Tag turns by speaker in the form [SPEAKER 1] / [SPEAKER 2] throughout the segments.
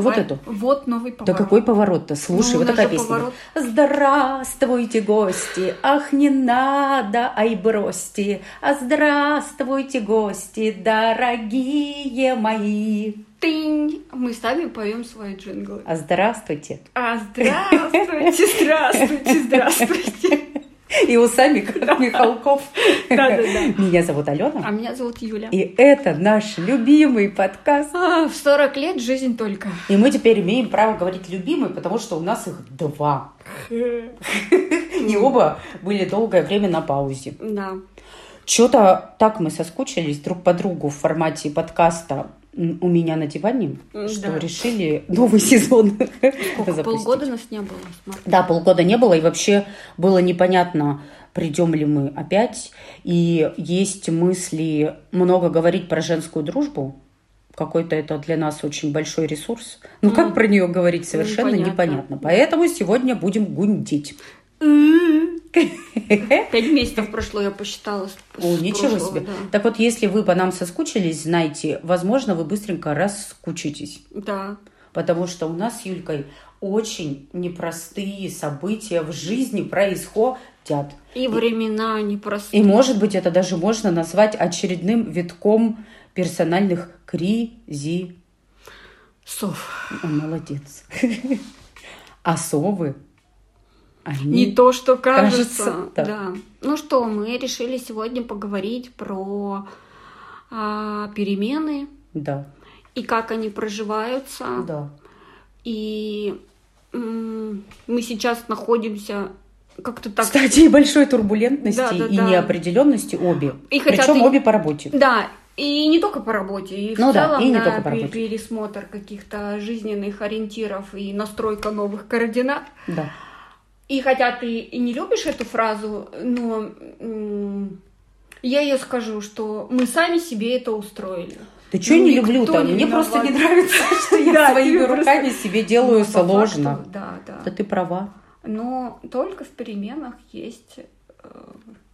[SPEAKER 1] Вот эту.
[SPEAKER 2] Вот новый поворот.
[SPEAKER 1] Да какой поворот-то? Слушай,
[SPEAKER 2] Ну,
[SPEAKER 1] вот такая песня.
[SPEAKER 2] поворот.
[SPEAKER 1] Здравствуйте, гости! Ах, не надо, ай, бросьте! А здравствуйте, гости, дорогие мои!
[SPEAKER 2] Тынь. Мы сами поем свои джинглы.
[SPEAKER 1] А здравствуйте!
[SPEAKER 2] А здравствуйте, здравствуйте, здравствуйте.
[SPEAKER 1] И усами, как Михалков. Меня зовут Алена.
[SPEAKER 2] А меня зовут Юля.
[SPEAKER 1] И это наш любимый подкаст.
[SPEAKER 2] А, в 40 лет жизнь только.
[SPEAKER 1] И мы теперь имеем право говорить любимый, потому что у нас их два. И оба были долгое время на паузе.
[SPEAKER 2] Да.
[SPEAKER 1] Что-то так мы соскучились друг по другу в формате подкаста у меня на диване,
[SPEAKER 2] М,
[SPEAKER 1] что
[SPEAKER 2] да.
[SPEAKER 1] решили новый сезон
[SPEAKER 2] Сколько, полгода нас не было. с марта.
[SPEAKER 1] Да, полгода не было, и вообще было непонятно, придем ли мы опять. И есть мысли много говорить про женскую дружбу. Какой-то это для нас очень большой ресурс. Но
[SPEAKER 2] М.
[SPEAKER 1] как про нее говорить совершенно
[SPEAKER 2] Непонятно.
[SPEAKER 1] непонятно. Поэтому сегодня будем гундить.
[SPEAKER 2] Пять месяцев прошло, я посчитала.
[SPEAKER 1] О, ничего
[SPEAKER 2] прошлого,
[SPEAKER 1] себе.
[SPEAKER 2] да.
[SPEAKER 1] Так вот, если вы по нам соскучились, знайте, возможно, вы быстренько раскучитесь.
[SPEAKER 2] Да.
[SPEAKER 1] Потому что у нас с Юлькой очень непростые события в жизни происходят.
[SPEAKER 2] И времена непростые.
[SPEAKER 1] И, может быть, это даже можно назвать очередным витком персональных кризисов.
[SPEAKER 2] Сов.
[SPEAKER 1] Молодец. А совы, они...
[SPEAKER 2] Не то, что кажется.
[SPEAKER 1] Кажется, да.
[SPEAKER 2] да. Ну что, мы решили сегодня поговорить про а, перемены
[SPEAKER 1] Да,
[SPEAKER 2] и как они проживаются.
[SPEAKER 1] да.
[SPEAKER 2] И м, мы сейчас находимся как-то так.
[SPEAKER 1] Стадии большой турбулентности
[SPEAKER 2] Да, да,
[SPEAKER 1] и
[SPEAKER 2] да.
[SPEAKER 1] неопределенности обе.
[SPEAKER 2] И
[SPEAKER 1] Причем
[SPEAKER 2] и-
[SPEAKER 1] обе по работе.
[SPEAKER 2] Да, и не только по работе, и
[SPEAKER 1] Ну
[SPEAKER 2] в
[SPEAKER 1] да,
[SPEAKER 2] целом
[SPEAKER 1] и не
[SPEAKER 2] на
[SPEAKER 1] только по работе.
[SPEAKER 2] пересмотр каких-то жизненных ориентиров и настройка новых координат.
[SPEAKER 1] Да.
[SPEAKER 2] И хотя ты и не любишь эту фразу, но я ее скажу, что мы сами себе это устроили.
[SPEAKER 1] Да что я
[SPEAKER 2] Ну,
[SPEAKER 1] не
[SPEAKER 2] никто
[SPEAKER 1] люблю-то?
[SPEAKER 2] не
[SPEAKER 1] Мне просто не нравится, что я своими руками себе делаю
[SPEAKER 2] Ну,
[SPEAKER 1] сложно.
[SPEAKER 2] Да, да.
[SPEAKER 1] Да ты права.
[SPEAKER 2] Но только в переменах есть э,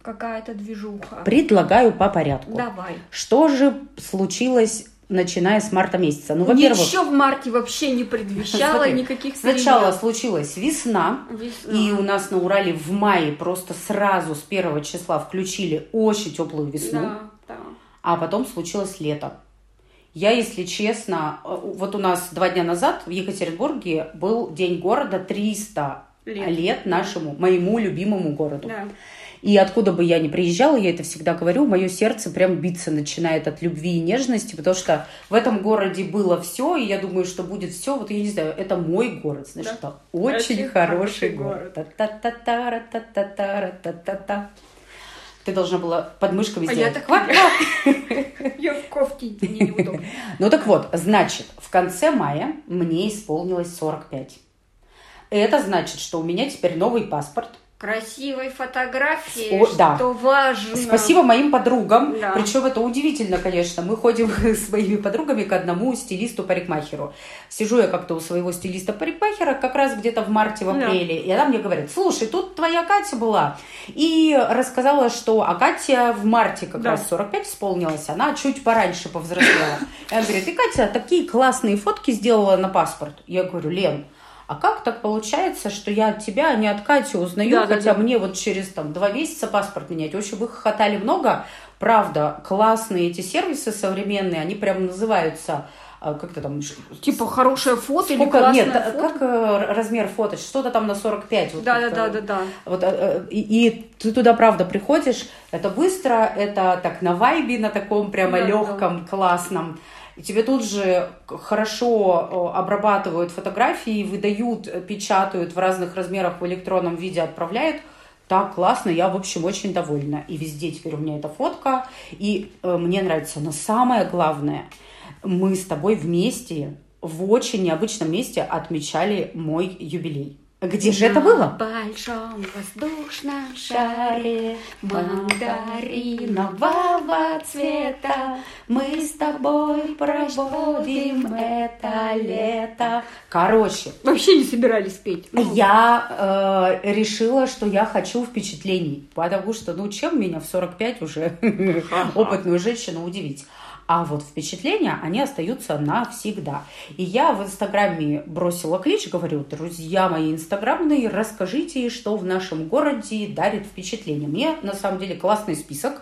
[SPEAKER 2] какая-то движуха.
[SPEAKER 1] Предлагаю по порядку.
[SPEAKER 2] Давай.
[SPEAKER 1] Что же случилось, начиная с марта месяца? Ну, во-первых,
[SPEAKER 2] Ничего в марте вообще не предвещало
[SPEAKER 1] Смотри,
[SPEAKER 2] никаких
[SPEAKER 1] сначала
[SPEAKER 2] перемен.
[SPEAKER 1] случилась весна,
[SPEAKER 2] Весна.
[SPEAKER 1] и у нас на Урале в мае просто сразу с первого числа включили очень теплую весну,
[SPEAKER 2] Да, да.
[SPEAKER 1] а потом случилось лето. Я, если честно, э, вот у нас два дня назад в Екатеринбурге был День города 300
[SPEAKER 2] Лет.
[SPEAKER 1] лет, нашему, моему любимому городу.
[SPEAKER 2] Да.
[SPEAKER 1] И откуда бы я ни приезжала, я это всегда говорю, мое сердце прям биться начинает от любви и нежности, потому что в этом городе было все, и я думаю, что будет все. Вот я не знаю, это мой город, значит,
[SPEAKER 2] Да.
[SPEAKER 1] это очень
[SPEAKER 2] Очень
[SPEAKER 1] хороший
[SPEAKER 2] хороший
[SPEAKER 1] город. Та-та-та-та-ра-та-та-та-ра-та-та-та. Ты должна была подмышками
[SPEAKER 2] А
[SPEAKER 1] сделать.
[SPEAKER 2] я так. Я в кофте, мне неудобно.
[SPEAKER 1] Ну так вот, значит, в конце мая мне исполнилось 45. Это значит, что у меня теперь новый паспорт.
[SPEAKER 2] Красивой фотографии,
[SPEAKER 1] О, да.
[SPEAKER 2] что важно.
[SPEAKER 1] Спасибо моим подругам.
[SPEAKER 2] Да.
[SPEAKER 1] Причем это удивительно, конечно. Мы ходим с моими подругами к одному стилисту-парикмахеру. Сижу я как-то у своего стилиста-парикмахера как раз где-то в марте, в
[SPEAKER 2] Да.
[SPEAKER 1] апреле. И она мне говорит, слушай, тут твоя Катя была. И рассказала, что а Катя в марте как
[SPEAKER 2] Да.
[SPEAKER 1] раз 45 исполнилась. Она чуть пораньше повзрослела. И она говорит, и Катя такие классные фотки сделала на паспорт. Я говорю, Лен, а как так получается, что я от тебя, а не от Кати узнаю,
[SPEAKER 2] Да, да,
[SPEAKER 1] хотя
[SPEAKER 2] да.
[SPEAKER 1] мне вот через там два месяца паспорт менять. В общем, их хватали много. Правда, классные эти сервисы современные, они прям называются а, как-то там...
[SPEAKER 2] Типа хорошее фото или
[SPEAKER 1] сколько-
[SPEAKER 2] классное
[SPEAKER 1] Нет, а
[SPEAKER 2] фото.
[SPEAKER 1] как э, размер фото? Что-то там на 45. вот
[SPEAKER 2] Да, да, да, да, да.
[SPEAKER 1] Вот, э, э, и, и ты туда, правда, приходишь, это быстро, это так на вайбе, на таком прямо
[SPEAKER 2] Да, да.
[SPEAKER 1] легком, классном. И тебе тут же хорошо обрабатывают фотографии, выдают, э, печатают в разных размерах в электронном виде, отправляют. Так, классно, я, в общем, очень довольна. И везде теперь у меня эта фотка, и э, мне нравится. Но самое главное, мы с тобой вместе в очень необычном месте отмечали мой юбилей. Где же это было?
[SPEAKER 2] большом воздушном шаре
[SPEAKER 1] мандаринового цвета Мы с тобой проводим это лето. Короче,
[SPEAKER 2] Вообще не собирались петь. Ну,
[SPEAKER 1] я э, решила, что я хочу впечатлений, потому что, ну, чем меня в 45 уже опытную женщину удивить? А вот впечатления, они остаются навсегда. И я в Инстаграме бросила клич, говорю, друзья мои инстаграмные, расскажите, что в нашем городе дарит впечатление. Мне, на самом деле, классный список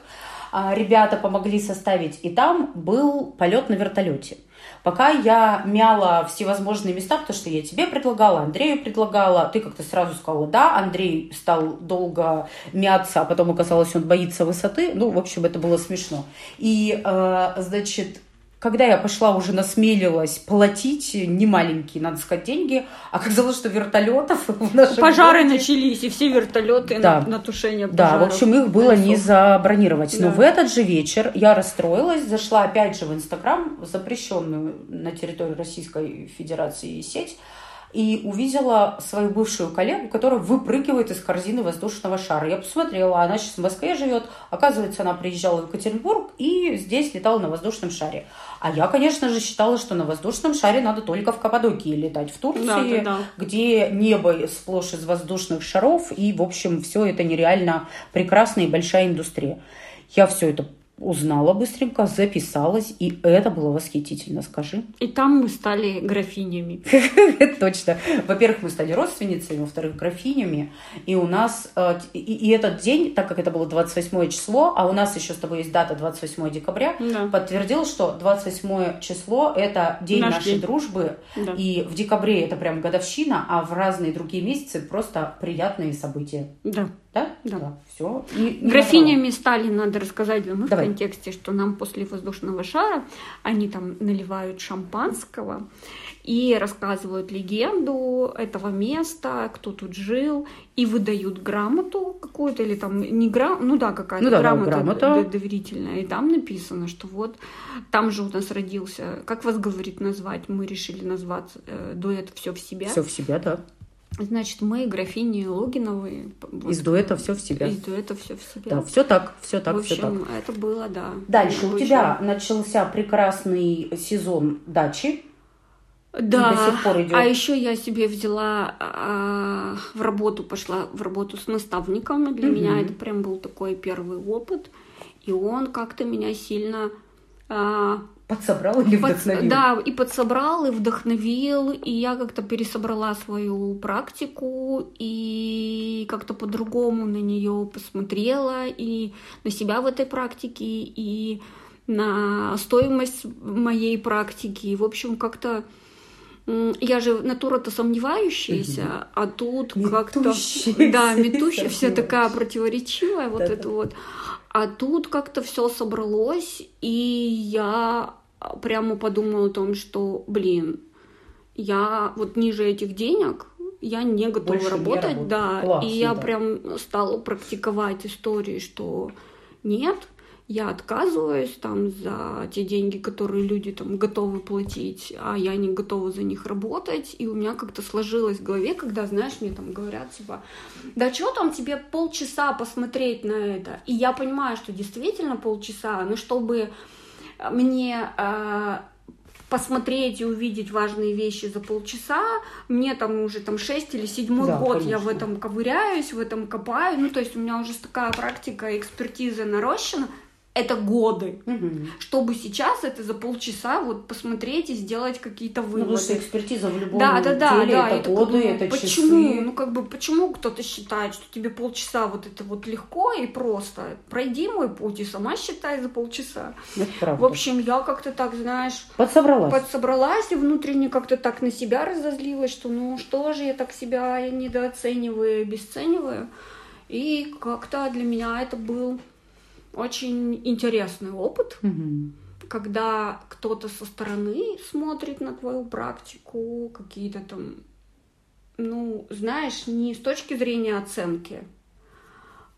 [SPEAKER 1] а, ребята помогли составить, и там был полет на вертолете. Пока я мяла всевозможные места, потому что я тебе предлагала, Андрею предлагала, ты как-то сразу сказала «да», Андрей стал долго мяться, а потом оказалось, он боится высоты. Ну, в общем, это было смешно. И, э, значит, когда я пошла, уже насмелилась платить немаленькие, надо сказать, деньги, оказалось, что вертолетов в нашем
[SPEAKER 2] Пожары
[SPEAKER 1] городе...
[SPEAKER 2] начались, и все вертолеты
[SPEAKER 1] да.
[SPEAKER 2] на, на тушение
[SPEAKER 1] Да,
[SPEAKER 2] пожаров.
[SPEAKER 1] в общем, их было не забронировать.
[SPEAKER 2] Да.
[SPEAKER 1] Но в этот же вечер я расстроилась, зашла опять же в Инстаграм, запрещенную на территории Российской Федерации сеть, и увидела свою бывшую коллегу, которая выпрыгивает из корзины воздушного шара. Я посмотрела, она сейчас в Москве живет. Оказывается, она приезжала в Екатеринбург и здесь летала на воздушном шаре. А я, конечно же, считала, что на воздушном шаре надо только в Каппадокии летать, в Турции,
[SPEAKER 2] Да, да, да.
[SPEAKER 1] где небо сплошь из воздушных шаров, и, в общем, все это нереально прекрасная и большая индустрия. Я все это узнала быстренько, записалась, и это было восхитительно, скажи.
[SPEAKER 2] И там мы стали графинями.
[SPEAKER 1] Точно. Во-первых, мы стали родственницами, во-вторых, графинями. И у нас... э, И, и этот день, так как это было 28 число, а у нас еще с тобой есть дата 28 декабря,
[SPEAKER 2] Да.
[SPEAKER 1] подтвердил, что 28 число – это день
[SPEAKER 2] Наш
[SPEAKER 1] нашей
[SPEAKER 2] день.
[SPEAKER 1] дружбы.
[SPEAKER 2] Да.
[SPEAKER 1] И в декабре это прям годовщина, а в разные другие месяцы просто приятные события.
[SPEAKER 2] Да.
[SPEAKER 1] Да?
[SPEAKER 2] Да.
[SPEAKER 1] Все.
[SPEAKER 2] Графинями стали, надо рассказать в
[SPEAKER 1] Давай.
[SPEAKER 2] Контексте, что нам после воздушного шара они там наливают шампанского и рассказывают легенду этого места, кто тут жил, и выдают грамоту какую-то, или там не грам, ну да, какая-то
[SPEAKER 1] Ну да, да,
[SPEAKER 2] грамота,
[SPEAKER 1] грамота.
[SPEAKER 2] доверительная, и там написано, что вот там же у нас родился, как вас говорит назвать, мы решили назвать э, дуэт все в себя.
[SPEAKER 1] Все в себя, да.
[SPEAKER 2] Значит, мы графини Логиновы. вот,
[SPEAKER 1] Из дуэта все в себя.
[SPEAKER 2] Из дуэта все в себя.
[SPEAKER 1] Да, все так, все так,
[SPEAKER 2] в
[SPEAKER 1] все так.
[SPEAKER 2] общем, это было, да.
[SPEAKER 1] Дальше у тебя начался прекрасный сезон дачи.
[SPEAKER 2] Да.
[SPEAKER 1] до сих пор идет.
[SPEAKER 2] А еще я себе взяла а, в работу, пошла в работу с наставником. Для
[SPEAKER 1] Мгм.
[SPEAKER 2] меня это прям был такой первый опыт. И он как-то меня сильно а,
[SPEAKER 1] Подсобрал или
[SPEAKER 2] под-
[SPEAKER 1] вдохновил?
[SPEAKER 2] да, и подсобрал, и вдохновил, и я как-то пересобрала свою практику, и как-то по-другому на нее посмотрела, и на себя в этой практике, и на стоимость моей практики. И, в общем, как-то я же натура-то сомневающаяся, а тут как-то... Да, метущая, вся такая противоречивая, вот
[SPEAKER 1] Да-да.
[SPEAKER 2] это вот. А тут как-то все собралось, и я прямо подумала о том, что, блин, я вот ниже этих денег, я не готова
[SPEAKER 1] Больше
[SPEAKER 2] работать, да.
[SPEAKER 1] Классно,
[SPEAKER 2] и я
[SPEAKER 1] да.
[SPEAKER 2] прям стала практиковать истории, что нет, я отказываюсь там за те деньги, которые люди там готовы платить, а я не готова за них работать. И у меня как-то сложилось в голове, когда, знаешь, мне там говорят, типа, да что там тебе полчаса посмотреть на это? И я понимаю, что действительно полчаса, но чтобы мне э, посмотреть и увидеть важные вещи за полчаса, мне там уже там 6 или 7
[SPEAKER 1] Да,
[SPEAKER 2] год я в
[SPEAKER 1] конечно.
[SPEAKER 2] этом ковыряюсь, в этом копаю, ну то есть у меня уже такая практика, экспертиза нарощена, это годы.
[SPEAKER 1] Мгм.
[SPEAKER 2] Чтобы сейчас это за полчаса вот посмотреть и сделать какие-то
[SPEAKER 1] Ну, потому
[SPEAKER 2] выводы.
[SPEAKER 1] что экспертиза в любом
[SPEAKER 2] Да, да, да,
[SPEAKER 1] деле
[SPEAKER 2] да.
[SPEAKER 1] это
[SPEAKER 2] такая
[SPEAKER 1] годы,
[SPEAKER 2] думаю,
[SPEAKER 1] это
[SPEAKER 2] почему?
[SPEAKER 1] часы.
[SPEAKER 2] Ну, как бы, почему кто-то считает, что тебе полчаса вот это вот легко и просто? Пройди мой путь и сама считай за полчаса.
[SPEAKER 1] Это правда.
[SPEAKER 2] В общем, я как-то так, знаешь,
[SPEAKER 1] Подсобралась.
[SPEAKER 2] подсобралась и внутренне как-то так на себя разозлилась, что ну что же я так себя недооцениваю, обесцениваю. И как-то для меня это был очень интересный опыт,
[SPEAKER 1] Мгм.
[SPEAKER 2] когда кто-то со стороны смотрит на твою практику, какие-то там, ну, знаешь, не с точки зрения оценки,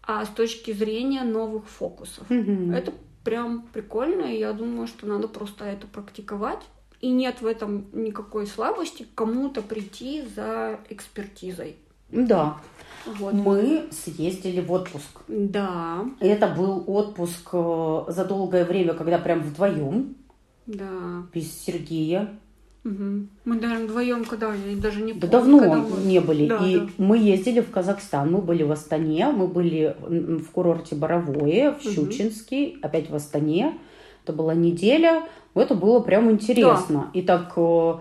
[SPEAKER 2] а с точки зрения новых фокусов.
[SPEAKER 1] Мгм.
[SPEAKER 2] Это прям прикольно, и я думаю, что надо просто это практиковать. И нет в этом никакой слабости кому-то прийти за экспертизой.
[SPEAKER 1] Да.
[SPEAKER 2] Вот.
[SPEAKER 1] Мы съездили в отпуск.
[SPEAKER 2] Да,
[SPEAKER 1] Это был отпуск э, за долгое время, когда прям вдвоем,
[SPEAKER 2] да.
[SPEAKER 1] без Сергея.
[SPEAKER 2] Мгм. Мы даже вдвоем, когда даже не
[SPEAKER 1] Да
[SPEAKER 2] помню,
[SPEAKER 1] давно
[SPEAKER 2] когда мы-
[SPEAKER 1] не были.
[SPEAKER 2] Да,
[SPEAKER 1] и
[SPEAKER 2] да.
[SPEAKER 1] мы ездили в Казахстан, мы были в Астане, мы были в курорте Боровое, в. Щучинске, опять в Астане. Это была неделя, это было прям интересно. Да. И так э,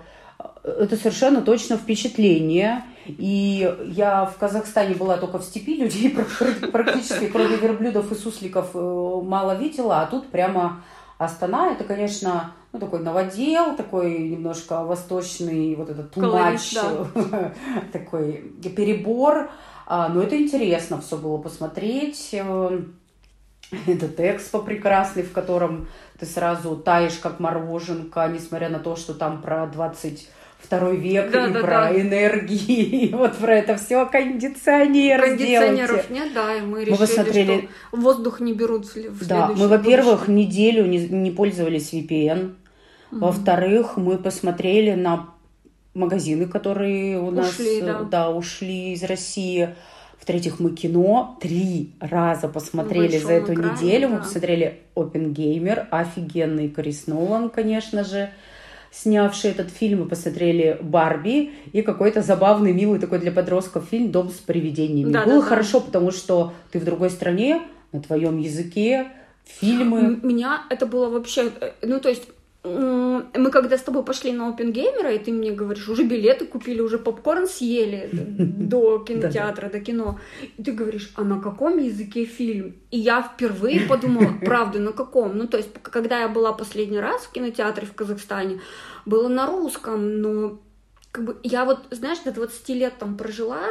[SPEAKER 1] это совершенно точно впечатление. И я в Казахстане была только в степи, людей практически, кроме верблюдов и сусликов, э, мало видела, а тут прямо Астана, это, конечно, ну, такой новодел, такой немножко восточный, вот этот тумач, да. такой перебор. А, но это интересно все было посмотреть. Э, этот экспо прекрасный, в котором ты сразу таешь как мороженка, несмотря на то, что там про 20 второй век да, и да, про да. энергии, и вот про это все кондиционер
[SPEAKER 2] Кондиционеров нет, да, и мы решили, мы посмотрели... что воздух не берут в
[SPEAKER 1] Да, мы, во-первых, неделю не, не пользовались VPN, угу. во-вторых, мы посмотрели на магазины, которые у нас ушли, да. Да, ушли из России. В-третьих, мы кино три раза посмотрели за эту экране, неделю. Да. Мы посмотрели Опенгеймер, офигенный Крис Нолан, конечно же снявший этот фильм, мы посмотрели Барби и какой-то забавный, милый такой для подростков фильм «Дом с привидениями». Да, Было да, хорошо, да. потому что ты в другой стране, на твоем языке, фильмы.
[SPEAKER 2] Меня это было вообще, э, ну то есть мы когда с тобой пошли на Опенгеймера, и ты мне говоришь, уже билеты купили, уже попкорн съели до кинотеатра, до кино. И ты говоришь, а на каком языке фильм? И я впервые подумала, правда, на каком? Ну, то есть, когда я была последний раз в кинотеатре в Казахстане, было на русском, но как бы я вот, знаешь, до 20 лет там прожила,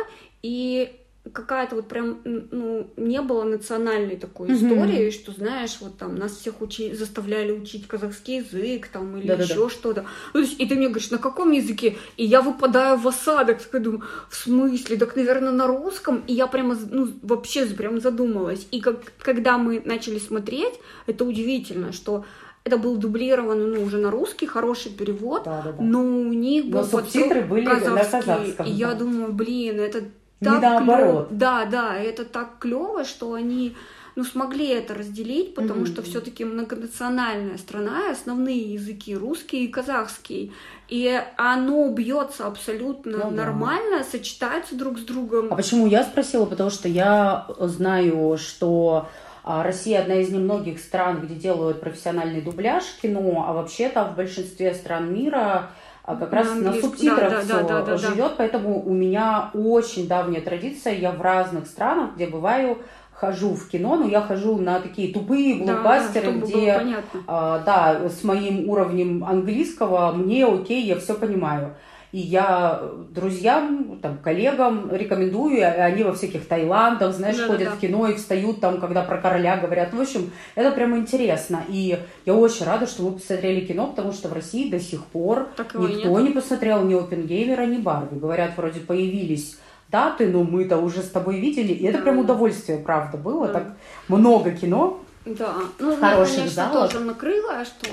[SPEAKER 2] и какая-то вот прям, ну, не было национальной такой mm-hmm. истории, что, знаешь, вот там нас всех учи, заставляли учить казахский язык, там, или Да-да-да. еще что-то. Ну, есть, и ты мне говоришь, на каком языке? И я выпадаю в осадок, такая думаю, в смысле? Так, наверное, на русском? И я прямо, ну, вообще прям задумалась. И как, когда мы начали смотреть, это удивительно, что это был дублирован, ну, уже на русский, хороший перевод, да, да, да. но у них был
[SPEAKER 1] субтитры были казахский. на казахском.
[SPEAKER 2] И я думаю, блин, это так наоборот. Клёв... Да, да, это так клево, что они ну, смогли это разделить, потому mm-hmm. что все-таки многонациональная страна, основные языки русский и казахский. И оно бьется абсолютно ну, нормально, да. сочетается друг с другом.
[SPEAKER 1] А почему я спросила? Потому что я знаю, что а, Россия одна из немногих стран, где делают профессиональный дубляж кино, а вообще-то в большинстве стран мира а как раз на, на субтитрах да, все да, да, живет, да. поэтому у меня очень давняя традиция, я в разных странах, где бываю, хожу в кино, но я хожу на такие тупые блокбастеры, да, где, а, да, с моим уровнем английского мне окей, я все понимаю. И я друзьям, там, коллегам рекомендую, и они во всяких Таиландах, знаешь, да, ходят да, в кино и встают там, когда про короля говорят. В общем, это прямо интересно. И я очень рада, что мы посмотрели кино, потому что в России до сих пор так никто не посмотрел ни Опенгеймера, ни Барби. Говорят, вроде появились даты, но мы-то уже с тобой видели, и это да. прям удовольствие, правда, было. Да. Так много кино.
[SPEAKER 2] Да, ну, хороших конечно, залов. тоже накрыло, что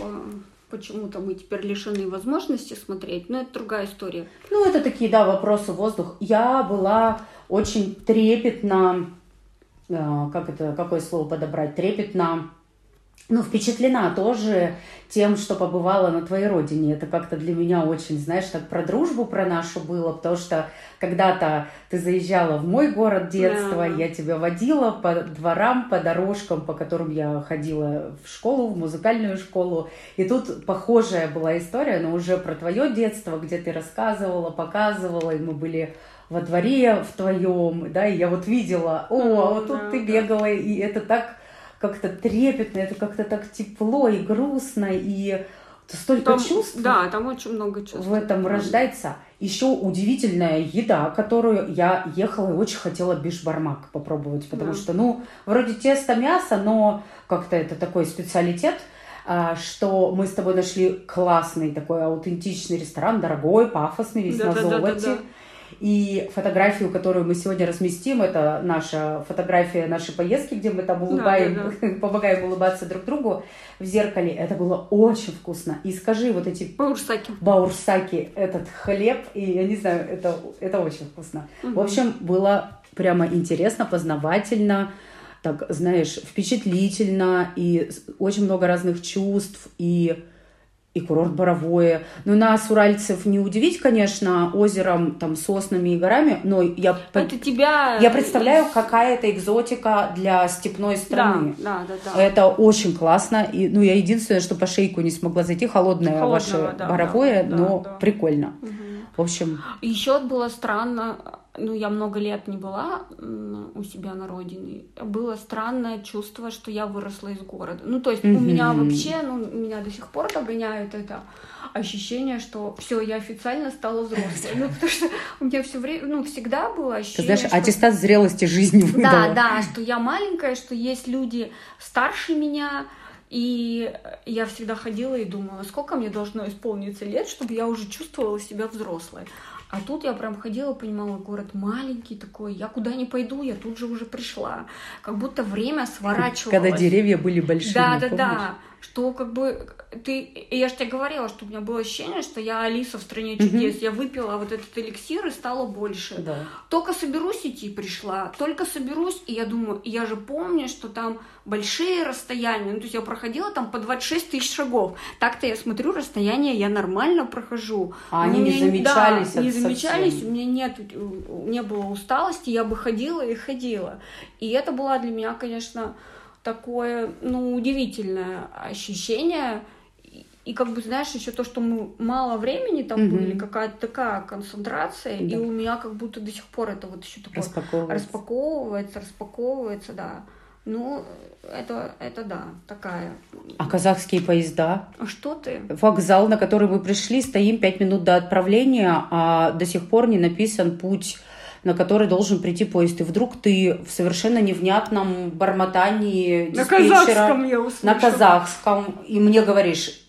[SPEAKER 2] почему-то мы теперь лишены возможности смотреть, но это другая история.
[SPEAKER 1] Ну, это такие, да, вопросы воздух. Я была очень трепетно, э, как это, какое слово подобрать, трепетно ну, впечатлена тоже тем, что побывала на твоей родине. Это как-то для меня очень, знаешь, так про дружбу про нашу было, потому что когда-то ты заезжала в мой город детства, yeah. я тебя водила по дворам, по дорожкам, по которым я ходила в школу, в музыкальную школу. И тут похожая была история, но уже про твое детство, где ты рассказывала, показывала, и мы были во дворе в твоем, да, и я вот видела, о, mm, вот тут да, ты бегала, и это так как-то трепетно, это как-то так тепло и грустно, и столько
[SPEAKER 2] там,
[SPEAKER 1] чувств.
[SPEAKER 2] Да, там очень много чувств.
[SPEAKER 1] В этом рождается. Еще удивительная еда, которую я ехала и очень хотела бишбармак попробовать, потому да. что, ну, вроде тесто мясо, но как-то это такой специалитет, а, что мы с тобой нашли классный такой аутентичный ресторан, дорогой, пафосный, весь да, на да, золоте. Да, да, да и фотографию, которую мы сегодня разместим, это наша фотография нашей поездки, где мы там улыбаем, да, да, да. помогаем улыбаться друг другу в зеркале. Это было очень вкусно. И скажи вот эти...
[SPEAKER 2] Баурсаки.
[SPEAKER 1] Баурсаки, этот хлеб, и я не знаю, это, это очень вкусно. Угу. В общем, было прямо интересно, познавательно, так, знаешь, впечатлительно, и очень много разных чувств, и и курорт Боровое. Ну, нас, уральцев, не удивить, конечно, озером, там, соснами и горами, но я...
[SPEAKER 2] Это тебя...
[SPEAKER 1] Я представляю, какая это экзотика для степной страны.
[SPEAKER 2] Да, да, да. да.
[SPEAKER 1] Это очень классно. И, ну, я единственное, что по шейку не смогла зайти, холодное Холодного, ваше да, Боровое, да, но да, прикольно. Угу. В общем...
[SPEAKER 2] Еще было странно, ну, я много лет не была у себя на родине, было странное чувство, что я выросла из города. Ну, то есть mm-hmm. у меня вообще, ну, меня до сих пор догоняет это ощущение, что все, я официально стала взрослой. Ну, потому что у меня все время, ну, всегда было ощущение.
[SPEAKER 1] Ты знаешь, что... аттестат зрелости жизни выдала.
[SPEAKER 2] Да, да, что я маленькая, что есть люди старше меня, и я всегда ходила и думала, сколько мне должно исполниться лет, чтобы я уже чувствовала себя взрослой. А тут я прям ходила, понимала, город маленький такой, я куда не пойду, я тут же уже пришла. Как будто время сворачивалось.
[SPEAKER 1] Когда деревья были большие.
[SPEAKER 2] Да, да, да что как бы ты, я же тебе говорила, что у меня было ощущение, что я Алиса в стране чудес, mm-hmm. я выпила вот этот эликсир и стало больше.
[SPEAKER 1] Да.
[SPEAKER 2] Только соберусь идти пришла, только соберусь, и я думаю, я же помню, что там большие расстояния, ну то есть я проходила там по 26 тысяч шагов, так-то я смотрю расстояние, я нормально прохожу.
[SPEAKER 1] А они не замечались?
[SPEAKER 2] Да, не замечались, совсем. у меня нет, не было усталости, я бы ходила и ходила. И это была для меня, конечно, такое, ну, удивительное ощущение. И, как бы, знаешь, еще то, что мы мало времени там mm-hmm. были, какая-то такая концентрация, да. и у меня как будто до сих пор это вот еще такое распаковывается, распаковывается, распаковывается да. Ну, это, это да, такая.
[SPEAKER 1] А казахские поезда?
[SPEAKER 2] А что ты?
[SPEAKER 1] Вокзал, на который мы пришли, стоим пять минут до отправления, а до сих пор не написан путь на который должен прийти поезд. И вдруг ты в совершенно невнятном бормотании
[SPEAKER 2] на казахском я услышала.
[SPEAKER 1] на казахском, и мне говоришь,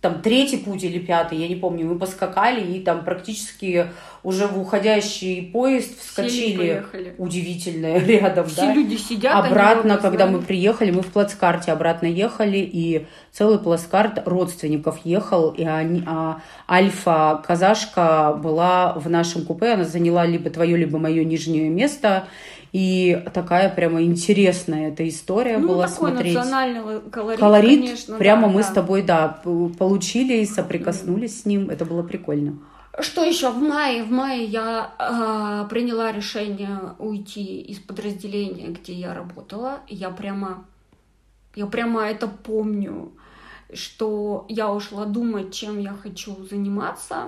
[SPEAKER 1] там третий путь или пятый, я не помню, мы поскакали и там практически уже в уходящий поезд вскочили. Удивительно рядом,
[SPEAKER 2] Все
[SPEAKER 1] да?
[SPEAKER 2] люди сидят.
[SPEAKER 1] Обратно, когда мы приехали, мы в плацкарте обратно ехали, и целый плацкарт родственников ехал, и они, а, Альфа-казашка была в нашем купе, она заняла либо твое, либо мое нижнее место, и такая прямо интересная эта история ну, была такой смотреть.
[SPEAKER 2] национальный колорит,
[SPEAKER 1] колорит
[SPEAKER 2] конечно,
[SPEAKER 1] прямо
[SPEAKER 2] да,
[SPEAKER 1] мы
[SPEAKER 2] да.
[SPEAKER 1] с тобой, да, получили и соприкоснулись с ним. Это было прикольно.
[SPEAKER 2] Что еще? В мае, в мае я э, приняла решение уйти из подразделения, где я работала. Я прямо, я прямо это помню, что я ушла думать, чем я хочу заниматься.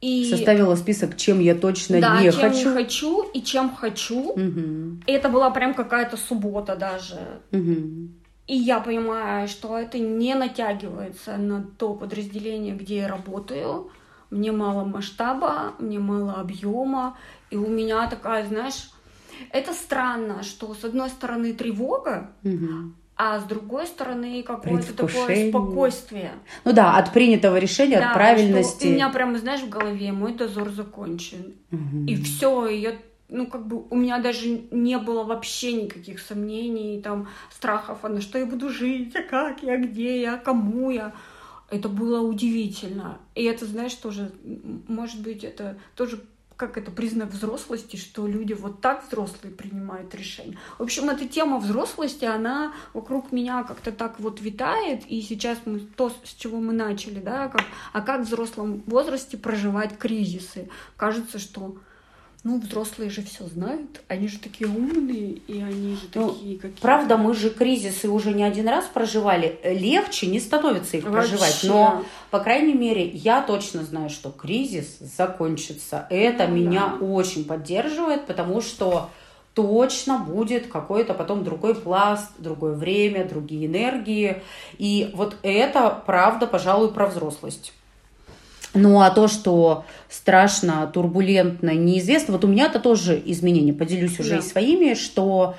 [SPEAKER 1] И... Составила список, чем я точно
[SPEAKER 2] да,
[SPEAKER 1] не
[SPEAKER 2] чем
[SPEAKER 1] хочу.
[SPEAKER 2] не хочу и чем хочу.
[SPEAKER 1] Угу.
[SPEAKER 2] И это была прям какая-то суббота даже.
[SPEAKER 1] Угу.
[SPEAKER 2] И я понимаю, что это не натягивается на то подразделение, где я работаю. Мне мало масштаба, мне мало объема. И у меня такая, знаешь, это странно, что с одной стороны тревога,
[SPEAKER 1] угу
[SPEAKER 2] а с другой стороны какое-то такое спокойствие.
[SPEAKER 1] Ну да, от принятого решения, да, от правильности.
[SPEAKER 2] Что у меня прямо, знаешь, в голове мой дозор закончен.
[SPEAKER 1] Угу.
[SPEAKER 2] И все, и я ну, как бы у меня даже не было вообще никаких сомнений, там, страхов, а на что я буду жить, а как я, где я, кому я. Это было удивительно. И это, знаешь, тоже, может быть, это тоже как это признак взрослости, что люди вот так взрослые принимают решения. В общем, эта тема взрослости, она вокруг меня как-то так вот витает, и сейчас мы то, с чего мы начали, да, как, а как в взрослом возрасте проживать кризисы. Кажется, что ну, взрослые же все знают, они же такие умные, и они же ну, такие какие
[SPEAKER 1] Правда, мы же кризисы уже не один раз проживали. Легче не становится их Вообще. проживать. Но, по крайней мере, я точно знаю, что кризис закончится. Это ну, меня да. очень поддерживает, потому что точно будет какой-то потом другой пласт, другое время, другие энергии. И вот это, правда, пожалуй, про взрослость. Ну а то, что страшно, турбулентно, неизвестно, вот у меня это тоже изменения, поделюсь уже да. и своими, что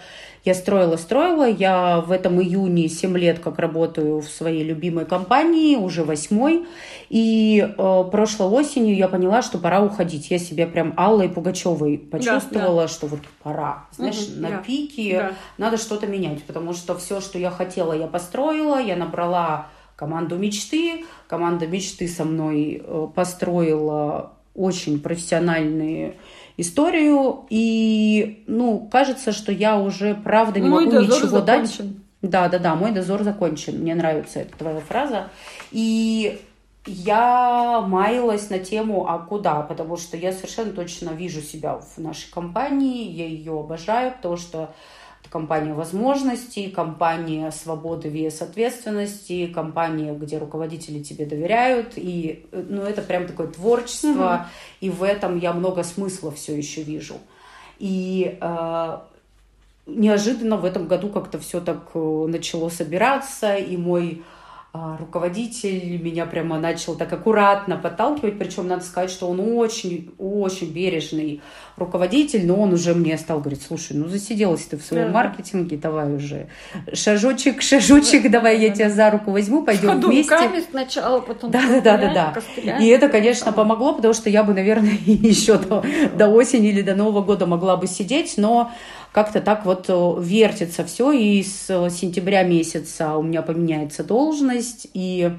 [SPEAKER 1] я строила-строила, я в этом июне 7 лет как работаю в своей любимой компании, уже восьмой, и э, прошлой осенью я поняла, что пора уходить. Я себя прям Аллой Пугачевой почувствовала, да, да. что вот пора, знаешь, угу, на да, пике, да. надо что-то менять, потому что все, что я хотела, я построила, я набрала команду мечты. Команда мечты со мной э, построила очень профессиональную историю. И, ну, кажется, что я уже, правда, не Мой могу ничего закончен. дать. Да, да, да, мой дозор закончен. Мне нравится эта твоя фраза. И я маялась на тему «А куда?», потому что я совершенно точно вижу себя в нашей компании, я ее обожаю, потому что компания возможностей, компания свободы вес ответственности, компания, где руководители тебе доверяют, и ну, это прям такое творчество, mm-hmm. и в этом я много смысла все еще вижу. И э, неожиданно в этом году как-то все так э, начало собираться, и мой руководитель меня прямо начал так аккуратно подталкивать, причем надо сказать, что он очень, очень бережный руководитель, но он уже мне стал говорить, слушай, ну засиделась ты в своем да. маркетинге, давай уже шажочек, шажочек, да, давай да, я тебя за руку возьму, пойдем Ходу вместе.
[SPEAKER 2] руками сначала, потом
[SPEAKER 1] да, да, да, да, да. И это, конечно, помогло, потому что я бы, наверное, еще до, до осени или до Нового года могла бы сидеть, но как-то так вот э, вертится все, и с э, сентября месяца у меня поменяется должность, и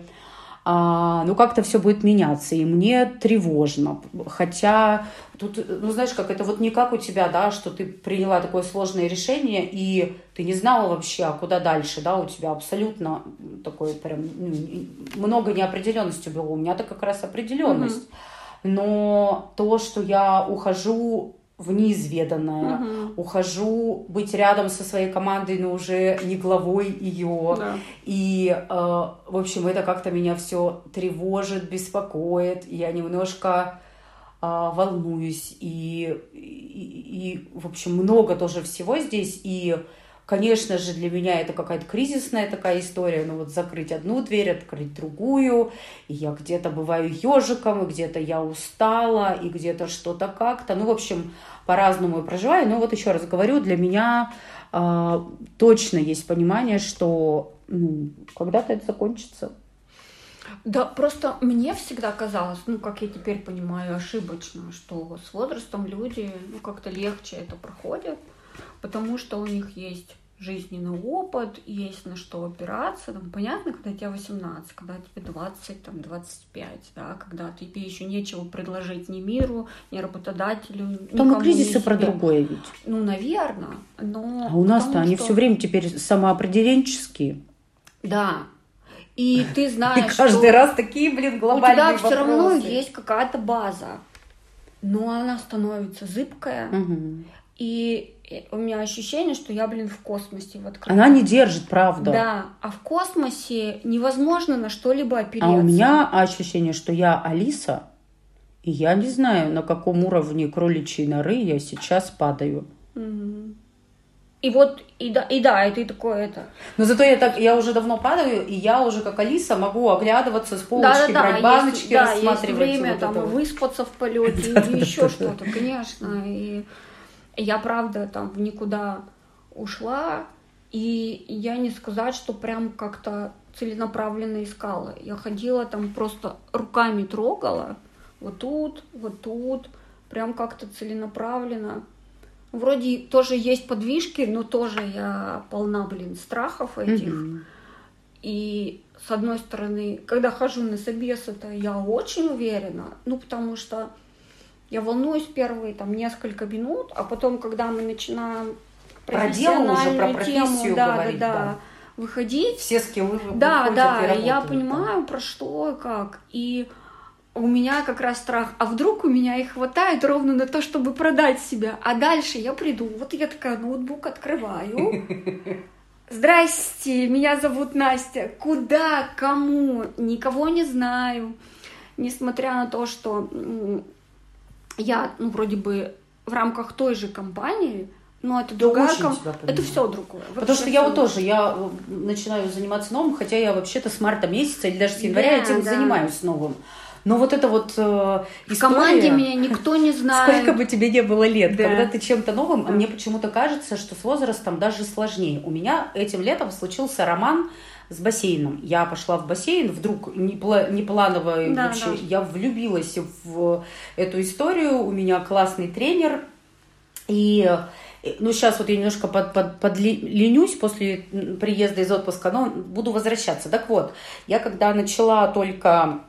[SPEAKER 1] а, ну как-то все будет меняться, и мне тревожно. Хотя тут, ну знаешь, как это вот не как у тебя, да, что ты приняла такое сложное решение, и ты не знала вообще, а куда дальше, да, у тебя абсолютно такое прям ну, много неопределенности было. У меня-то как раз определенность. Mm-hmm. Но то, что я ухожу в неизведанное, угу. ухожу быть рядом со своей командой, но уже не главой ее. Да. И, э, в общем, это как-то меня все тревожит, беспокоит. Я немножко э, волнуюсь. И, и, и, в общем, много тоже всего здесь. И Конечно же, для меня это какая-то кризисная такая история, ну вот закрыть одну дверь, открыть другую, и я где-то бываю ежиком, и где-то я устала, и где-то что-то как-то. Ну, в общем, по-разному я проживаю. Но вот еще раз говорю, для меня э, точно есть понимание, что ну, когда-то это закончится.
[SPEAKER 2] Да, просто мне всегда казалось, ну, как я теперь понимаю, ошибочно, что с возрастом люди, ну, как-то легче это проходят, потому что у них есть жизненный опыт, есть на что опираться. Там, понятно, когда тебе 18, когда тебе 20, там, 25, да, когда тебе еще нечего предложить ни миру, ни работодателю.
[SPEAKER 1] Там и кризисы про другое ведь.
[SPEAKER 2] Ну, наверное. Но
[SPEAKER 1] а у нас-то что... они все время теперь самоопределенческие.
[SPEAKER 2] Да. И ты знаешь,
[SPEAKER 1] И каждый что раз такие, блин, глобальные
[SPEAKER 2] У тебя все равно есть какая-то база, но она становится зыбкая. Угу. И у меня ощущение, что я, блин, в космосе. Вот
[SPEAKER 1] Она не держит, правда.
[SPEAKER 2] Да, а в космосе невозможно на что-либо опереться.
[SPEAKER 1] А у меня ощущение, что я Алиса, и я не знаю, на каком уровне кроличьей норы я сейчас падаю.
[SPEAKER 2] Угу. И вот, и да, и да, и ты такое это.
[SPEAKER 1] Но зато я так, я уже давно падаю, и я уже как Алиса могу оглядываться с полочки, да, да, брать да, баночки, есть, рассматривать. Да, есть
[SPEAKER 2] время вот там это. выспаться в полете или еще что-то, конечно. И я, правда, там в никуда ушла, и я не сказать, что прям как-то целенаправленно искала. Я ходила там просто руками трогала, вот тут, вот тут, прям как-то целенаправленно. Вроде тоже есть подвижки, но тоже я полна, блин, страхов этих. Mm-hmm. И с одной стороны, когда хожу на собес, это я очень уверена, ну потому что я волнуюсь первые там несколько минут, а потом, когда мы начинаем
[SPEAKER 1] про дело уже, про профессию тему, да, говорить, да, да,
[SPEAKER 2] выходить.
[SPEAKER 1] Все скиллы
[SPEAKER 2] Да, да, и я понимаю, да. про что и как. И у меня как раз страх, а вдруг у меня и хватает ровно на то, чтобы продать себя, а дальше я приду, вот я такая ноутбук открываю, здрасте, меня зовут Настя, куда, кому, никого не знаю, несмотря на то, что я, ну, вроде бы в рамках той же компании, но это другая ком... Это все другое.
[SPEAKER 1] Потому что я вот тоже, я э, начинаю заниматься новым, хотя я вообще-то с марта месяца или даже с января да, этим да. занимаюсь новым. Но вот это вот э, история... В
[SPEAKER 2] команде меня никто не знает.
[SPEAKER 1] Сколько бы тебе не было лет, да. когда ты чем-то новым, да. мне почему-то кажется, что с возрастом даже сложнее. У меня этим летом случился роман с бассейном. Я пошла в бассейн, вдруг не, пла- не да, вообще, да. я влюбилась в эту историю. У меня классный тренер. И ну, сейчас вот я немножко под, под, подленюсь после приезда из отпуска, но буду возвращаться. Так вот, я когда начала только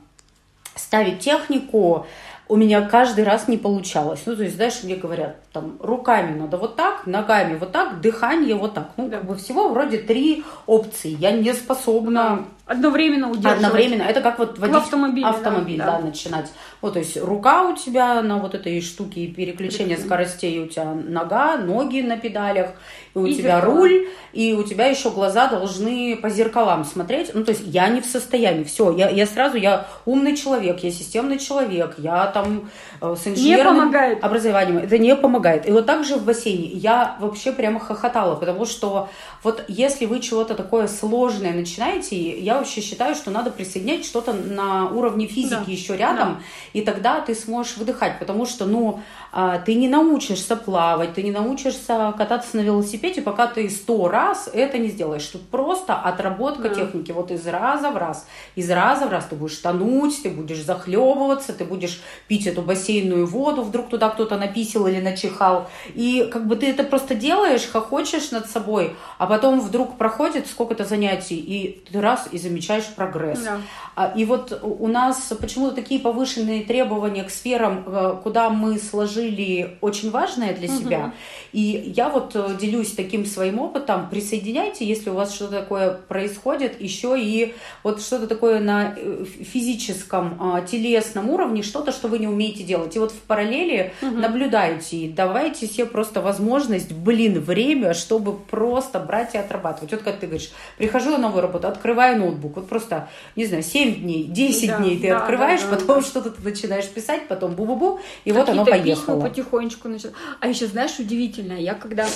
[SPEAKER 1] ставить технику, у меня каждый раз не получалось. Ну, то есть, знаешь, мне говорят, там, руками надо вот так, ногами вот так, дыхание вот так. Ну, как бы всего вроде три опции. Я не способна...
[SPEAKER 2] Одновременно удерживать.
[SPEAKER 1] Одновременно. Это как вот водить автомобиль,
[SPEAKER 2] да,
[SPEAKER 1] да,
[SPEAKER 2] да.
[SPEAKER 1] начинать. Вот, то есть рука у тебя на вот этой штуке переключения скоростей, у тебя нога, ноги на педалях, и у
[SPEAKER 2] И
[SPEAKER 1] тебя
[SPEAKER 2] зеркала.
[SPEAKER 1] руль, и у тебя еще глаза должны по зеркалам смотреть. Ну, то есть я не в состоянии. Все, я, я сразу, я умный человек, я системный человек, я там э, с инженерным
[SPEAKER 2] помогает.
[SPEAKER 1] образованием. Это не помогает. И вот так же в бассейне я вообще прямо хохотала, потому что вот если вы чего-то такое сложное начинаете, я вообще считаю, что надо присоединять что-то на уровне физики
[SPEAKER 2] Да.
[SPEAKER 1] еще рядом, и тогда ты сможешь выдыхать, потому что, ну, а, ты не научишься плавать, ты не научишься кататься на велосипеде, пока ты сто раз это не сделаешь. Тут просто отработка
[SPEAKER 2] Да.
[SPEAKER 1] техники. Вот из раза в раз, из раза в раз ты будешь тонуть, ты будешь захлебываться, ты будешь пить эту бассейную воду, вдруг туда кто-то написал или начихал. И как бы ты это просто делаешь, хохочешь над собой, а потом вдруг проходит сколько-то занятий, и ты раз и замечаешь прогресс.
[SPEAKER 2] Да.
[SPEAKER 1] А, И вот у нас почему-то такие повышенные требования к сферам, э, куда мы сложили очень важное для себя. И я вот э, делюсь таким своим опытом. Присоединяйте, если у вас что-то такое происходит, еще и вот что-то такое на э, физическом, а, телесном уровне, что-то, что вы не умеете делать. И вот в параллели наблюдайте и давайте себе просто возможность, блин, время, чтобы просто брать и отрабатывать. Вот как ты говоришь, прихожу на новую работу, открываю ноутбук, вот просто, не знаю, 7 дней, 10
[SPEAKER 2] Да,
[SPEAKER 1] дней ты
[SPEAKER 2] да,
[SPEAKER 1] открываешь,
[SPEAKER 2] да, да,
[SPEAKER 1] потом
[SPEAKER 2] да.
[SPEAKER 1] что-то ты начинаешь писать, потом бу-бу-бу, и вот оно
[SPEAKER 2] Какие-то письма
[SPEAKER 1] поехало.
[SPEAKER 2] потихонечку начала. А еще, знаешь, удивительно, я когда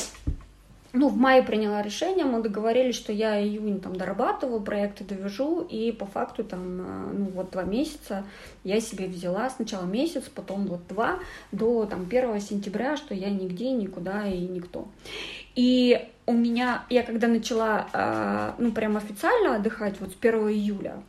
[SPEAKER 2] ну, в мае приняла решение, мы договорились, что я июнь там дорабатываю, проекты довяжу, и по факту там, э, ну, вот два месяца я себе взяла сначала месяц, потом вот два, до там 1 сентября, что я нигде, никуда и никто. И у меня, я когда начала, э, ну, прям официально отдыхать, вот с 1 июля,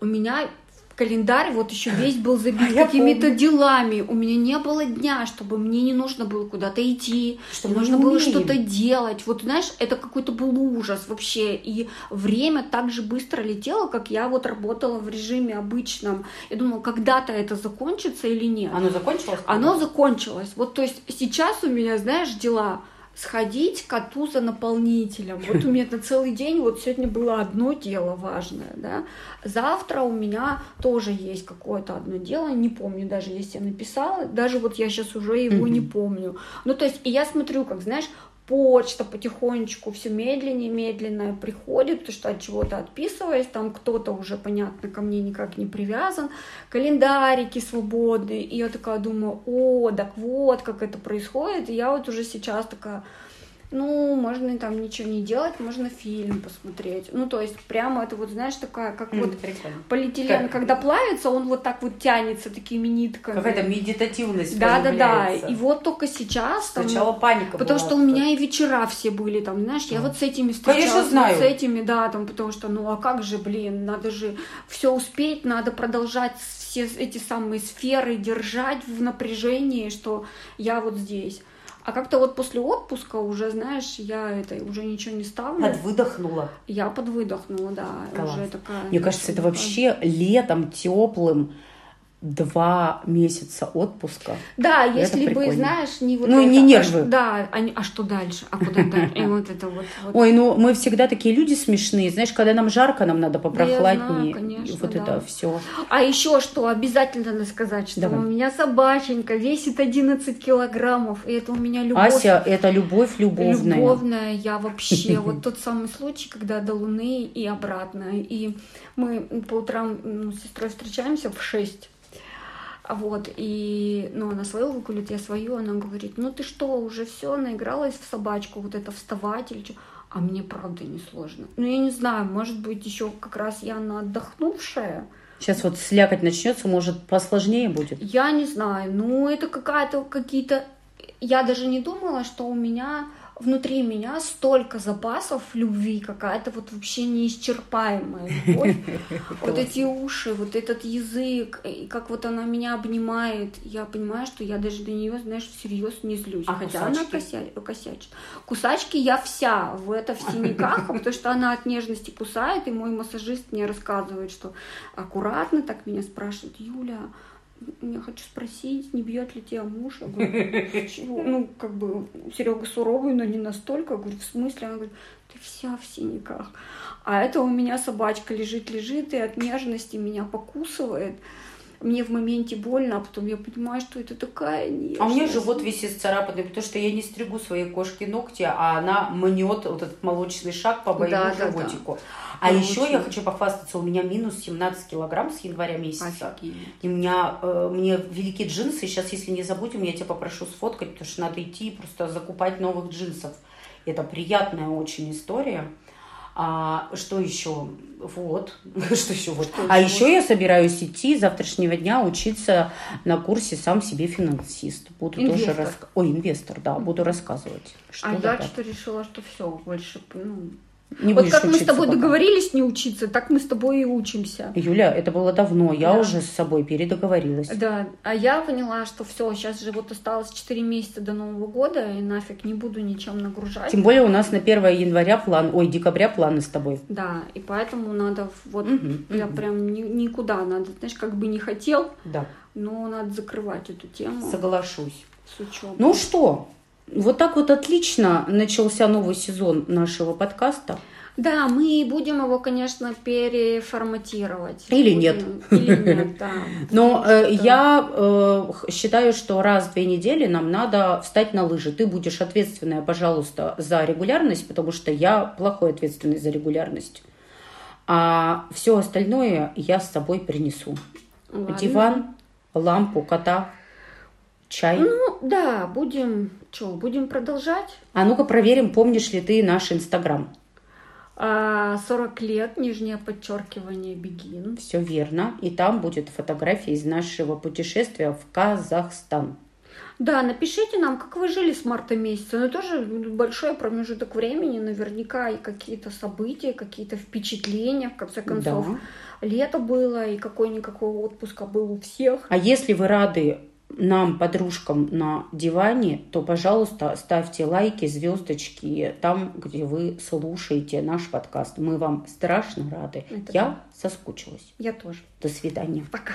[SPEAKER 2] у меня календарь вот еще весь был забит
[SPEAKER 1] Я
[SPEAKER 2] какими-то делами. У меня не было дня, чтобы мне не нужно было куда-то идти,
[SPEAKER 1] Что
[SPEAKER 2] не нужно было что-то делать. Вот знаешь, это какой-то был ужас вообще. И время так же быстро летело, как я вот работала в режиме обычном. Я думала, когда-то это закончится или нет.
[SPEAKER 1] Оно закончилось?
[SPEAKER 2] Оно закончилось. Вот, то есть сейчас у меня, знаешь, дела сходить к коту за наполнителем. Вот у меня на целый день, вот сегодня было одно дело важное, да. Завтра у меня тоже есть какое-то одно дело, не помню даже, если я написала, даже вот я сейчас уже его не помню. Ну, то есть, и я смотрю, как, знаешь, почта потихонечку все медленнее, медленно приходит, потому что от чего-то отписываясь, там кто-то уже, понятно, ко мне никак не привязан, календарики свободные, и я такая думаю, о, так вот, как это происходит, и я вот уже сейчас такая, ну, можно там ничего не делать, можно фильм посмотреть, ну, то есть прямо это вот, знаешь, такая, как
[SPEAKER 1] М,
[SPEAKER 2] вот
[SPEAKER 1] прикольно.
[SPEAKER 2] полиэтилен,
[SPEAKER 1] Как-
[SPEAKER 2] когда плавится, он вот так вот тянется такими нитками.
[SPEAKER 1] Какая-то медитативность
[SPEAKER 2] Да, да, да. И вот только сейчас там,
[SPEAKER 1] Сначала паника
[SPEAKER 2] Потому
[SPEAKER 1] была,
[SPEAKER 2] что у меня и вечера все были там, знаешь, я вот с этими встречалась,
[SPEAKER 1] Конечно, знаю.
[SPEAKER 2] вот с этими, да, там, потому что, ну, а как же, блин, надо же все успеть, надо продолжать все эти самые сферы держать в напряжении, что я вот здесь. А как-то вот после отпуска уже, знаешь, я это уже ничего не ставлю.
[SPEAKER 1] Подвыдохнула.
[SPEAKER 2] Я подвыдохнула, да,
[SPEAKER 1] Класс.
[SPEAKER 2] уже такая.
[SPEAKER 1] Мне кажется, это вообще летом теплым два месяца отпуска.
[SPEAKER 2] Да,
[SPEAKER 1] Это
[SPEAKER 2] если бы, знаешь, не вот
[SPEAKER 1] Ну,
[SPEAKER 2] это,
[SPEAKER 1] не
[SPEAKER 2] а
[SPEAKER 1] нервы.
[SPEAKER 2] ш- да, а, а что дальше? А куда дальше? И вот это вот. вот.
[SPEAKER 1] Ой, ну мы всегда такие люди смешные. Знаешь, когда нам жарко, нам надо попрохладнее.
[SPEAKER 2] знаю, конечно,
[SPEAKER 1] вот
[SPEAKER 2] да.
[SPEAKER 1] это все.
[SPEAKER 2] А еще что, обязательно надо сказать, что
[SPEAKER 1] Давай.
[SPEAKER 2] у меня собаченька весит 11 килограммов, и это у меня любовь.
[SPEAKER 1] Ася, это любовь любовная.
[SPEAKER 2] Любовная, я вообще, вот тот самый случай, когда до Луны и обратно. И мы по утрам ну, с сестрой встречаемся в 6. Вот, и, ну, она свою выгулит, я свою, она говорит, ну ты что, уже все, наигралась в собачку, вот это вставать или что? А мне правда не сложно. Ну, я не знаю, может быть, еще как раз я на отдохнувшая,
[SPEAKER 1] Сейчас вот слякоть начнется, может, посложнее будет.
[SPEAKER 2] я не знаю, ну это какая-то какие-то... Я даже не думала, что у меня внутри меня столько запасов любви, какая-то вот вообще неисчерпаемая любовь. Вот эти уши, вот этот язык, и как вот она меня обнимает, я понимаю, что я даже до нее, знаешь, всерьез не злюсь.
[SPEAKER 1] А
[SPEAKER 2] Хотя она
[SPEAKER 1] кусачки?
[SPEAKER 2] кося- косячит. Кусачки я вся в это в синяках, потому что она от нежности кусает, и мой массажист мне рассказывает, что аккуратно так меня спрашивает, Юля, я хочу спросить, не бьет ли тебя муж? Я говорю, чего? Ну, как бы, Серега суровый, но не настолько. Я говорю, в смысле? Она говорит, ты вся в синяках. А это у меня собачка лежит-лежит и от нежности меня покусывает мне в моменте больно, а потом я понимаю, что это такая нежность.
[SPEAKER 1] А у меня живот весь исцарапанный, потому что я не стригу своей кошке ногти, а она мнет вот этот молочный шаг по моему да, животику. Да, да. А Молочный. еще я хочу похвастаться, у меня минус 17 килограмм с января месяца. Офигеть. И у меня, э, мне велики джинсы, сейчас, если не забудем, я тебя попрошу сфоткать, потому что надо идти и просто закупать новых джинсов. Это приятная очень история. А что еще? Вот. что еще? Вот. Что а еще я собираюсь идти с завтрашнего дня учиться на курсе «Сам себе финансист». Буду инвестор. тоже рас... Ой, инвестор, да, буду рассказывать.
[SPEAKER 2] Что а я что решила, что все, больше ну, не вот как мы с тобой пока. договорились не учиться, так мы с тобой и учимся.
[SPEAKER 1] Юля, это было давно, я да. уже с собой передоговорилась.
[SPEAKER 2] Да, а я поняла, что все, сейчас же вот осталось 4 месяца до Нового года, и нафиг не буду ничем нагружать.
[SPEAKER 1] Тем более у нас на 1 января план, ой, декабря планы с тобой.
[SPEAKER 2] Да, и поэтому надо вот, угу, я угу. прям ни, никуда надо, знаешь, как бы не хотел, да. но надо закрывать эту тему.
[SPEAKER 1] Соглашусь. С учебой. Ну что, вот так вот отлично начался новый сезон нашего подкаста.
[SPEAKER 2] Да, мы будем его, конечно, переформатировать.
[SPEAKER 1] Или
[SPEAKER 2] будем,
[SPEAKER 1] нет.
[SPEAKER 2] Или нет, да.
[SPEAKER 1] Но э, я э, считаю, что раз в две недели нам надо встать на лыжи. Ты будешь ответственная, пожалуйста, за регулярность, потому что я плохой ответственный за регулярность. А все остальное я с собой принесу. Ладно. Диван, лампу, кота, чай.
[SPEAKER 2] Ну, да, будем, что, будем продолжать.
[SPEAKER 1] А ну-ка проверим, помнишь ли ты наш Инстаграм.
[SPEAKER 2] 40 а, лет, нижнее подчеркивание, бегин.
[SPEAKER 1] Все верно. И там будет фотография из нашего путешествия в Казахстан.
[SPEAKER 2] Да, напишите нам, как вы жили с марта месяца. Ну, тоже большой промежуток времени, наверняка и какие-то события, какие-то впечатления, в конце концов. Да. Лето было, и какой-никакой отпуска был у всех.
[SPEAKER 1] А если вы рады нам, подружкам на диване, то, пожалуйста, ставьте лайки, звездочки там, где вы слушаете наш подкаст. Мы вам страшно рады. Это Я соскучилась.
[SPEAKER 2] Я тоже.
[SPEAKER 1] До свидания.
[SPEAKER 2] Пока.